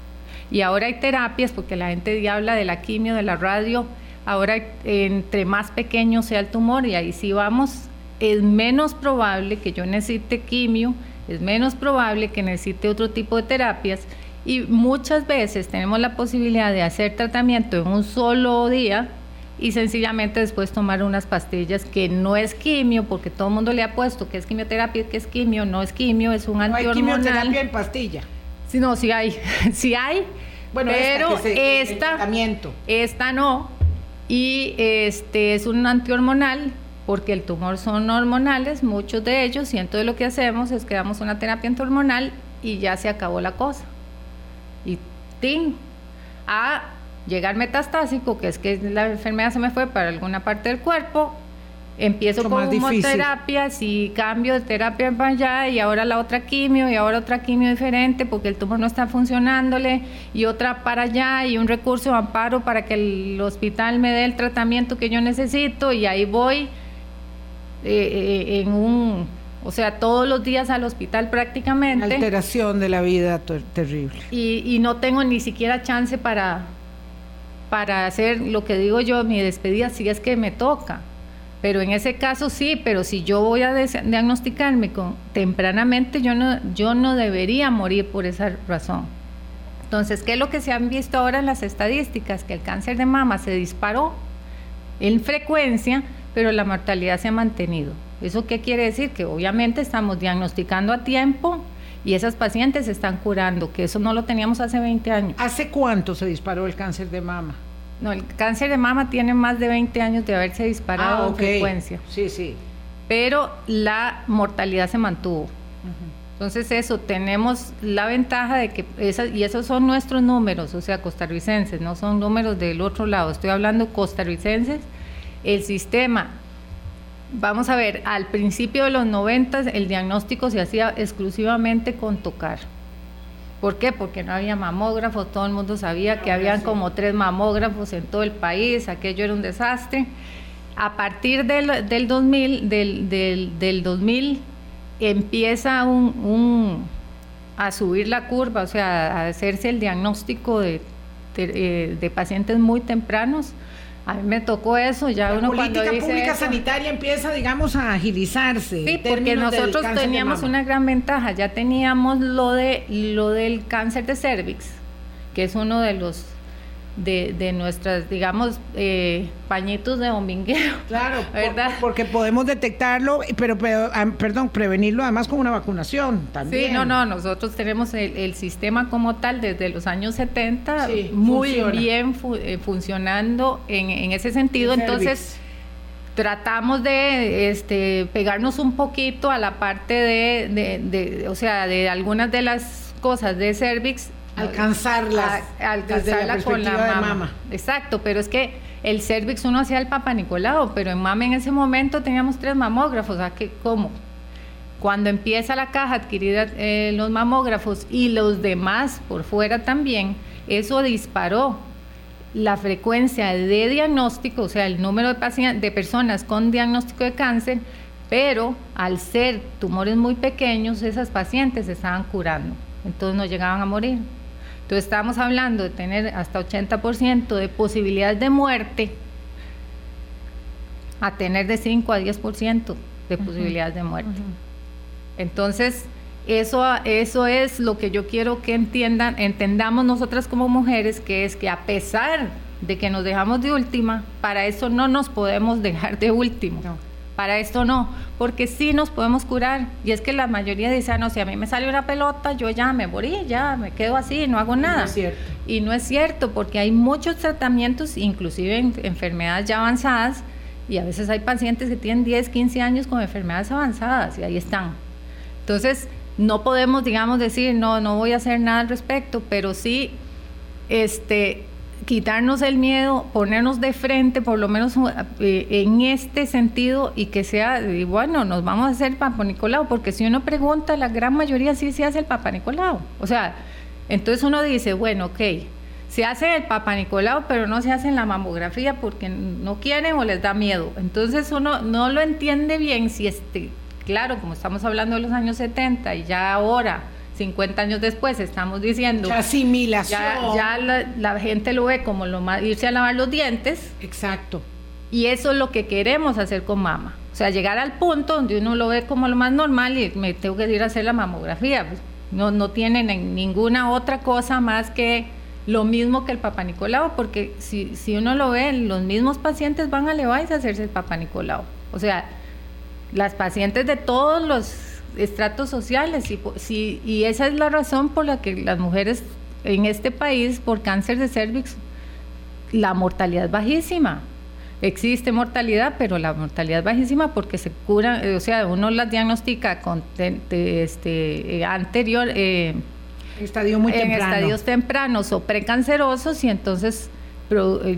Y ahora hay terapias, porque la gente habla de la quimio, de la radio, ahora entre más pequeño sea el tumor, y ahí sí vamos, es menos probable que yo necesite quimio, es menos probable que necesite otro tipo de terapias y muchas veces tenemos la posibilidad de hacer tratamiento en un solo día y sencillamente después tomar unas pastillas que no es quimio, porque todo el mundo le ha puesto que es quimioterapia, que es quimio, no es quimio, es un no Hay quimioterapia en pastilla. Sí, no, sí hay, sí hay. Bueno, pero esta, tratamiento. esta no. Y este es un antihormonal porque el tumor son hormonales, muchos de ellos, y entonces lo que hacemos es que damos una terapia antihormonal y ya se acabó la cosa y ¡ting! a llegar metastásico, que es que la enfermedad se me fue para alguna parte del cuerpo, empiezo con terapias y cambio de terapia para allá y ahora la otra quimio y ahora otra quimio diferente porque el tumor no está funcionándole y otra para allá y un recurso de amparo para que el hospital me dé el tratamiento que yo necesito y ahí voy eh, eh, en un o sea, todos los días al hospital prácticamente. Alteración de la vida terrible. Y, no tengo ni siquiera chance para, para hacer lo que digo yo, mi despedida, si es que me toca. Pero en ese caso sí, pero si yo voy a diagnosticarme con, tempranamente, yo no, yo no debería morir por esa razón. Entonces, ¿qué es lo que se han visto ahora en las estadísticas? Que el cáncer de mama se disparó en frecuencia, pero la mortalidad se ha mantenido. ¿Eso qué quiere decir? Que obviamente estamos diagnosticando a tiempo y esas pacientes se están curando, que eso no lo teníamos hace 20 años. ¿Hace cuánto se disparó el cáncer de mama? No, el cáncer de mama tiene más de 20 años de haberse disparado ah, en frecuencia. Sí, sí. Pero la mortalidad se mantuvo. Entonces eso, tenemos la ventaja de que, y esos son nuestros números, o sea, costarricenses, no son números del otro lado, estoy hablando costarricenses, el sistema Vamos a ver, al principio de los 90 el diagnóstico se hacía exclusivamente con tocar. ¿Por qué? Porque no había mamógrafos, todo el mundo sabía que habían como tres mamógrafos en todo el país, aquello era un desastre. A partir del, del 2000, del, del, 2000 empieza un, a subir la curva, o sea, a hacerse el diagnóstico de, de eh, pacientes muy tempranos a mí me tocó eso, ya la política pública sanitaria empieza, digamos, a agilizarse. Sí, porque nosotros teníamos una gran ventaja, ya teníamos lo de lo del cáncer de cervix, que es uno de los de, de nuestras, digamos, eh, pañitos de domingueo. Claro, ¿verdad? porque podemos detectarlo, pero, perdón, prevenirlo además con una vacunación también. Sí, no, no, nosotros tenemos el, sistema como tal desde los años 70 muy bien eh, funcionando en, en, ese sentido, entonces tratamos de este, pegarnos un poquito a la parte de, de, de, o sea, de algunas de las cosas de cervix alcanzarlas alcanzarla con la mama. Exacto, pero es que el cervix uno hacía el Papa Nicolau, pero en mama en ese momento teníamos tres mamógrafos, sea, que ¿cómo? Cuando empieza la caja adquirida eh, los mamógrafos y los demás por fuera también, eso disparó la frecuencia de diagnóstico, o sea, el número de, de personas con diagnóstico de cáncer, pero al ser tumores muy pequeños, esas pacientes se estaban curando, entonces no llegaban a morir. Entonces estamos hablando de tener hasta 80% de posibilidades de muerte a tener de 5 a 10% de posibilidades de muerte. Entonces, eso, eso es lo que yo quiero que entiendan, entendamos nosotras como mujeres, que es que a pesar de que nos dejamos de última, para eso no nos podemos dejar de último. Para esto no, porque sí nos podemos curar. Y es que la mayoría dice, ah, no, si a mí me sale una pelota, yo ya me morí, ya me quedo así, no hago nada. es cierto. Y no es cierto, porque hay muchos tratamientos, inclusive en enfermedades ya avanzadas, y a veces hay pacientes que tienen 10, 15 años con enfermedades avanzadas, y ahí están. Entonces, no podemos, digamos, decir, no, no voy a hacer nada al respecto, pero sí, este, quitarnos el miedo, ponernos de frente, por lo menos eh, en este sentido, y que sea, bueno, nos vamos a hacer Papa Nicolau, porque si uno pregunta, la gran mayoría sí se hace el Papa Nicolau. O sea, entonces uno dice, bueno, ok, se hace el Papa Nicolau, pero no se hace en la mamografía porque no quieren o les da miedo. Entonces uno no lo entiende bien si este, claro, como estamos hablando de los años 70 y ya ahora 50 años después estamos diciendo... Asimilación. Ya, ya la, gente lo ve como lo más, irse a lavar los dientes. Exacto. Y eso es lo que queremos hacer con mama. O sea, llegar al punto donde uno lo ve como lo más normal y me tengo que ir a hacer la mamografía. Pues, no, no tienen ninguna otra cosa más que lo mismo que el Papa Nicolau, porque si, si uno lo ve, los mismos pacientes van a Leváis a hacerse el Papa Nicolau. O sea, las pacientes de todos los estratos sociales y, y esa es la razón por la que las mujeres en este país por cáncer de cervix la mortalidad es bajísima. Existe mortalidad, pero la mortalidad es bajísima porque se cura, eh, o sea, uno las diagnostica con este eh, anterior eh, estadio muy en estadios tempranos o precancerosos y entonces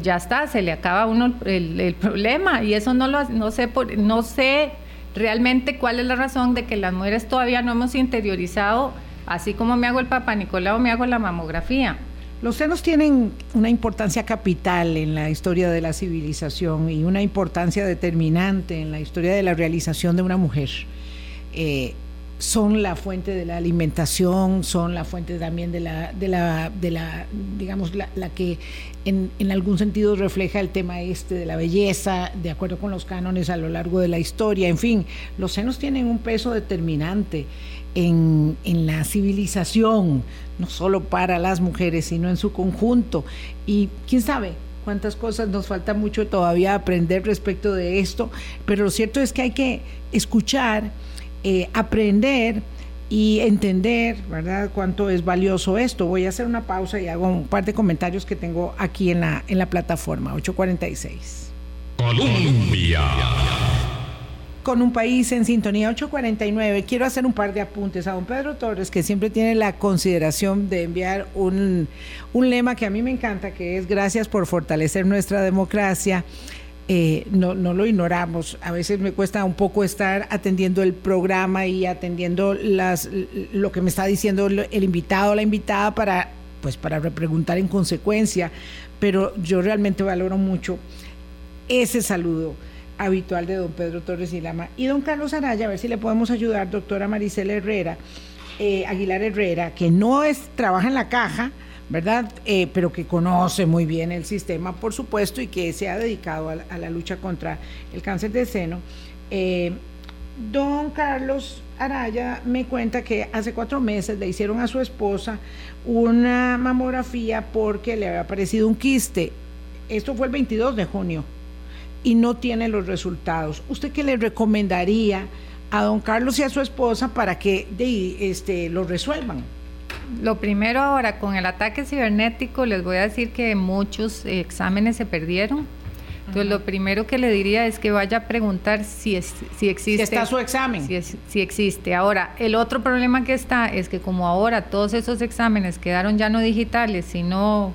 ya está, se le acaba uno el, el problema y eso no lo no sé por, no sé realmente cuál es la razón de que las mujeres todavía no hemos interiorizado, así como me hago el Papa Nicolau, me hago la mamografía. Los senos tienen una importancia capital en la historia de la civilización y una importancia determinante en la historia de la realización de una mujer. Eh, son la fuente de la alimentación, son la fuente también de la, de la, de la digamos, la, que en, en, algún sentido refleja el tema este de la belleza, de acuerdo con los cánones a lo largo de la historia. En fin, los senos tienen un peso determinante en, en la civilización, no solo para las mujeres, sino en su conjunto. Y quién sabe, cuántas cosas nos falta mucho todavía aprender respecto de esto, pero lo cierto es que hay que escuchar eh, aprender y entender, ¿verdad?, cuánto es valioso esto. Voy a hacer una pausa y hago un par de comentarios que tengo aquí en la, en la plataforma, 846. Colombia. Con un país en sintonía 849, quiero hacer un par de apuntes a don Pedro Torres, que siempre tiene la consideración de enviar un, un lema que a mí me encanta, que es gracias por fortalecer nuestra democracia eh, no, no lo ignoramos. A veces me cuesta un poco estar atendiendo el programa y atendiendo las, lo que me está diciendo el invitado o la invitada para, pues, para repreguntar en consecuencia, pero yo realmente valoro mucho ese saludo habitual de don Pedro Torres y Lama y don Carlos Araya, a ver si le podemos ayudar, doctora Maricela Herrera, eh, Aguilar Herrera, que no es, trabaja en la caja, ¿verdad? Eh, pero que conoce muy bien el sistema, por supuesto, y que se ha dedicado a, la lucha contra el cáncer de seno. Eh, Don Carlos Araya me cuenta que hace cuatro meses le hicieron a su esposa una mamografía porque le había aparecido un quiste. Esto fue el 22 de junio y no tiene los resultados. ¿Usted qué le recomendaría a don Carlos y a su esposa para que de, este, lo resuelvan? Lo primero ahora, con el ataque cibernético, les voy a decir que muchos exámenes se perdieron. Entonces, lo primero que le diría es que vaya a preguntar si, es, si existe. Si está su examen. Si, si, existe. Ahora, el otro problema que está es que como ahora todos esos exámenes quedaron ya no digitales, sino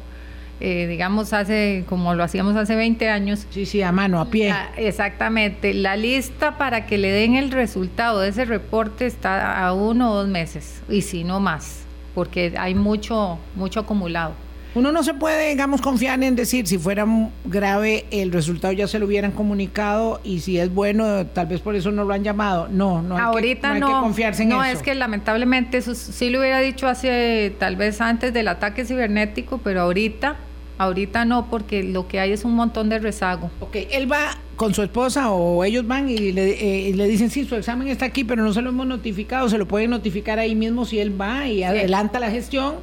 eh, digamos, hace como lo hacíamos hace 20 años. Sí, sí, a mano, a pie. exactamente. La lista para que le den el resultado de ese reporte está a uno o dos meses, y si no más, porque hay mucho, mucho acumulado. Uno no se puede, digamos, confiar en decir si fuera grave el resultado ya se lo hubieran comunicado y si es bueno, tal vez por eso no lo han llamado. No, no. Ahorita hay no, que, no, confiarse en no eso. es que lamentablemente eso sí lo hubiera dicho hace, tal vez antes del ataque cibernético, pero ahorita, ahorita no, porque lo que hay es un montón de rezago. Ok, él va con su esposa o ellos van y le, eh, le dicen, sí, su examen está aquí, pero no se lo hemos notificado, se lo pueden notificar ahí mismo si él va y sí. adelanta la gestión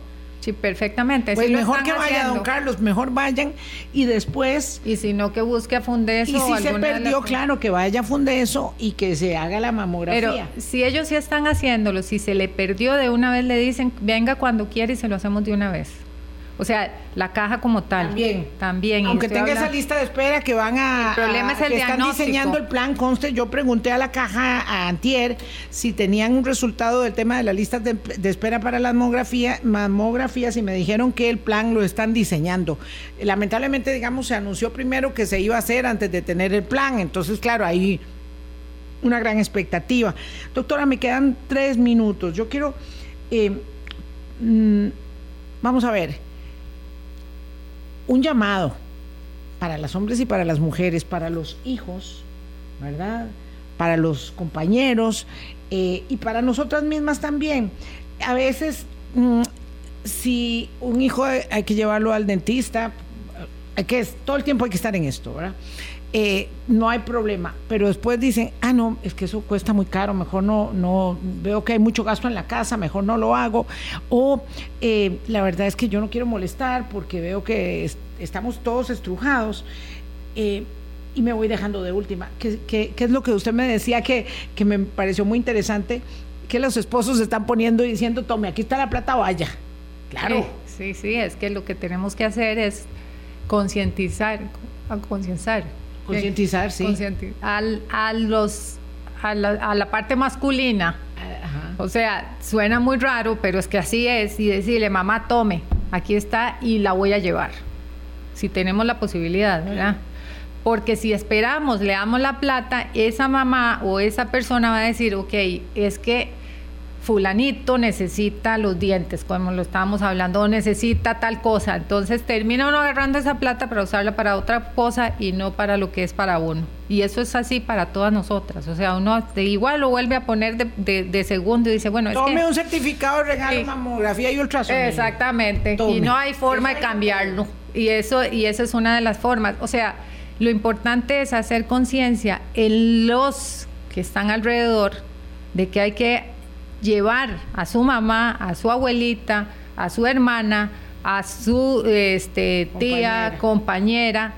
Sí, perfectamente. Pues sí mejor que vaya, haciendo. don Carlos, mejor vayan y después. Y si no, que busque a Fundeso. Y si se perdió, las... claro, que vaya a Fundeso y que se haga la mamografía. Pero si ellos sí están haciéndolo, si se le perdió de una vez, le dicen, venga cuando quiera y se lo hacemos de una vez. O sea, la caja como tal. También. También. Aunque tenga hablando... esa lista de espera que van a. El problema a, es el que diagnóstico. Están diseñando el plan. Conste, yo pregunté a la caja a Antier si tenían un resultado del tema de las listas de, de espera para las mamografías, y me dijeron que el plan lo están diseñando. Lamentablemente, digamos, se anunció primero que se iba a hacer antes de tener el plan. Entonces, claro, hay una gran expectativa. Doctora, me quedan tres minutos. Yo quiero. Eh, mmm, vamos a ver un llamado para los hombres y para las mujeres, para los hijos, ¿verdad? Para los compañeros eh, y para nosotras mismas también. A veces, mmm, si un hijo hay que llevarlo al dentista, hay que, todo el tiempo hay que estar en esto, ¿verdad? Eh, no hay problema, pero después dicen, ah, no, es que eso cuesta muy caro, mejor no, no, veo que hay mucho gasto en la casa, mejor no lo hago, o eh, la verdad es que yo no quiero molestar porque veo que es, estamos todos estrujados. Eh, y me voy dejando de última. ¿Qué, qué, qué es lo que usted me decía que, que, me pareció muy interesante? Que los esposos se están poniendo y diciendo, tome, aquí está la plata, vaya. Claro. Sí, sí, es que lo que tenemos que hacer es concientizar, concienciar Concientizar, sí. Al, a, los, a, la, a la parte masculina. Ajá. O sea, suena muy raro, pero es que así es. Y decirle, mamá, tome, aquí está y la voy a llevar. Si tenemos la posibilidad, ¿verdad? Porque si esperamos, le damos la plata, esa mamá o esa persona va a decir, ok, es que fulanito necesita los dientes, como lo estábamos hablando, o necesita tal cosa. Entonces termina uno agarrando esa plata para usarla para otra cosa y no para lo que es para uno. Y eso es así para todas nosotras. O sea, uno de igual lo vuelve a poner de, de, de segundo y dice, bueno, Tome es que... un certificado, regalo, sí. mamografía y ultrasonido. Exactamente. Tome. Y no hay forma eso de cambiarlo. Y eso, y esa es una de las formas. O sea, lo importante es hacer conciencia en los que están alrededor de que hay que llevar a su mamá, a su abuelita, a su hermana, a su este, tía, compañera. compañera.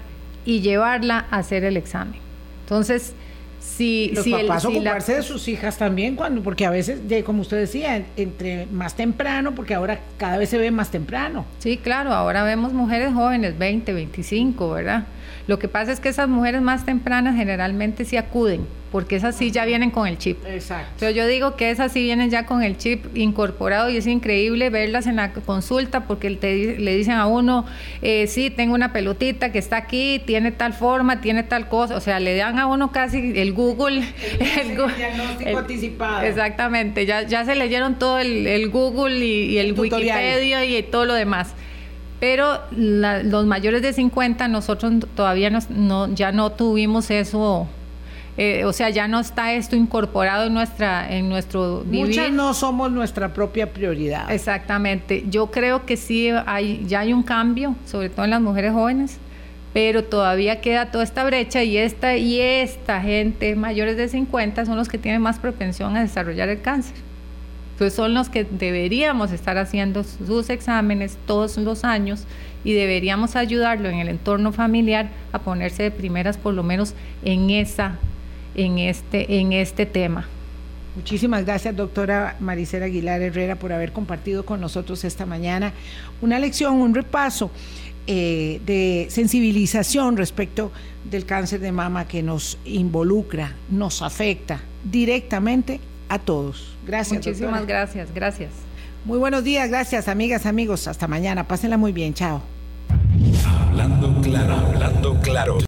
y llevarla a hacer el examen. Entonces, si, los si papás el, si ocuparse la... de sus hijas también, cuando, porque a veces, como usted decía, entre más temprano, porque ahora cada vez se ve más temprano. Sí, claro, ahora vemos mujeres jóvenes, 20, 25, ¿verdad? Lo que pasa es que esas mujeres más tempranas generalmente sí acuden, porque esas sí ya vienen con el chip. Exacto. Entonces yo digo que esas sí vienen ya con el chip incorporado y es increíble verlas en la consulta porque te, le dicen a uno, eh, sí, tengo una pelotita que está aquí, tiene tal forma, tiene tal cosa, o sea, le dan a uno casi el Google. El, el, el diagnóstico el, anticipado. Exactamente, ya, ya se leyeron todo el, Google y, y el, Wikipedia y todo lo demás pero la, los mayores de 50 nosotros todavía no, no, ya no tuvimos eso, eh, o sea, ya no está esto incorporado en nuestra en nuestro vivir. Muchas no somos nuestra propia prioridad. Exactamente. Yo creo que sí hay ya hay un cambio, sobre todo en las mujeres jóvenes, pero todavía queda toda esta brecha y esta, y esta gente mayores de 50 son los que tienen más propensión a desarrollar el cáncer. Entonces son los que deberíamos estar haciendo sus exámenes todos los años y deberíamos ayudarlo en el entorno familiar a ponerse de primeras por lo menos en esa en este en este tema. Muchísimas gracias, doctora Maricela Aguilar Herrera, por haber compartido con nosotros esta mañana una lección, un repaso eh, de sensibilización respecto del cáncer de mama que nos involucra, nos afecta directamente a todos. Gracias. Muchísimas gracias, gracias. Muy buenos días, gracias amigas, amigos. Hasta mañana. Pásenla muy bien, chao. Hablando claro, hablando claro.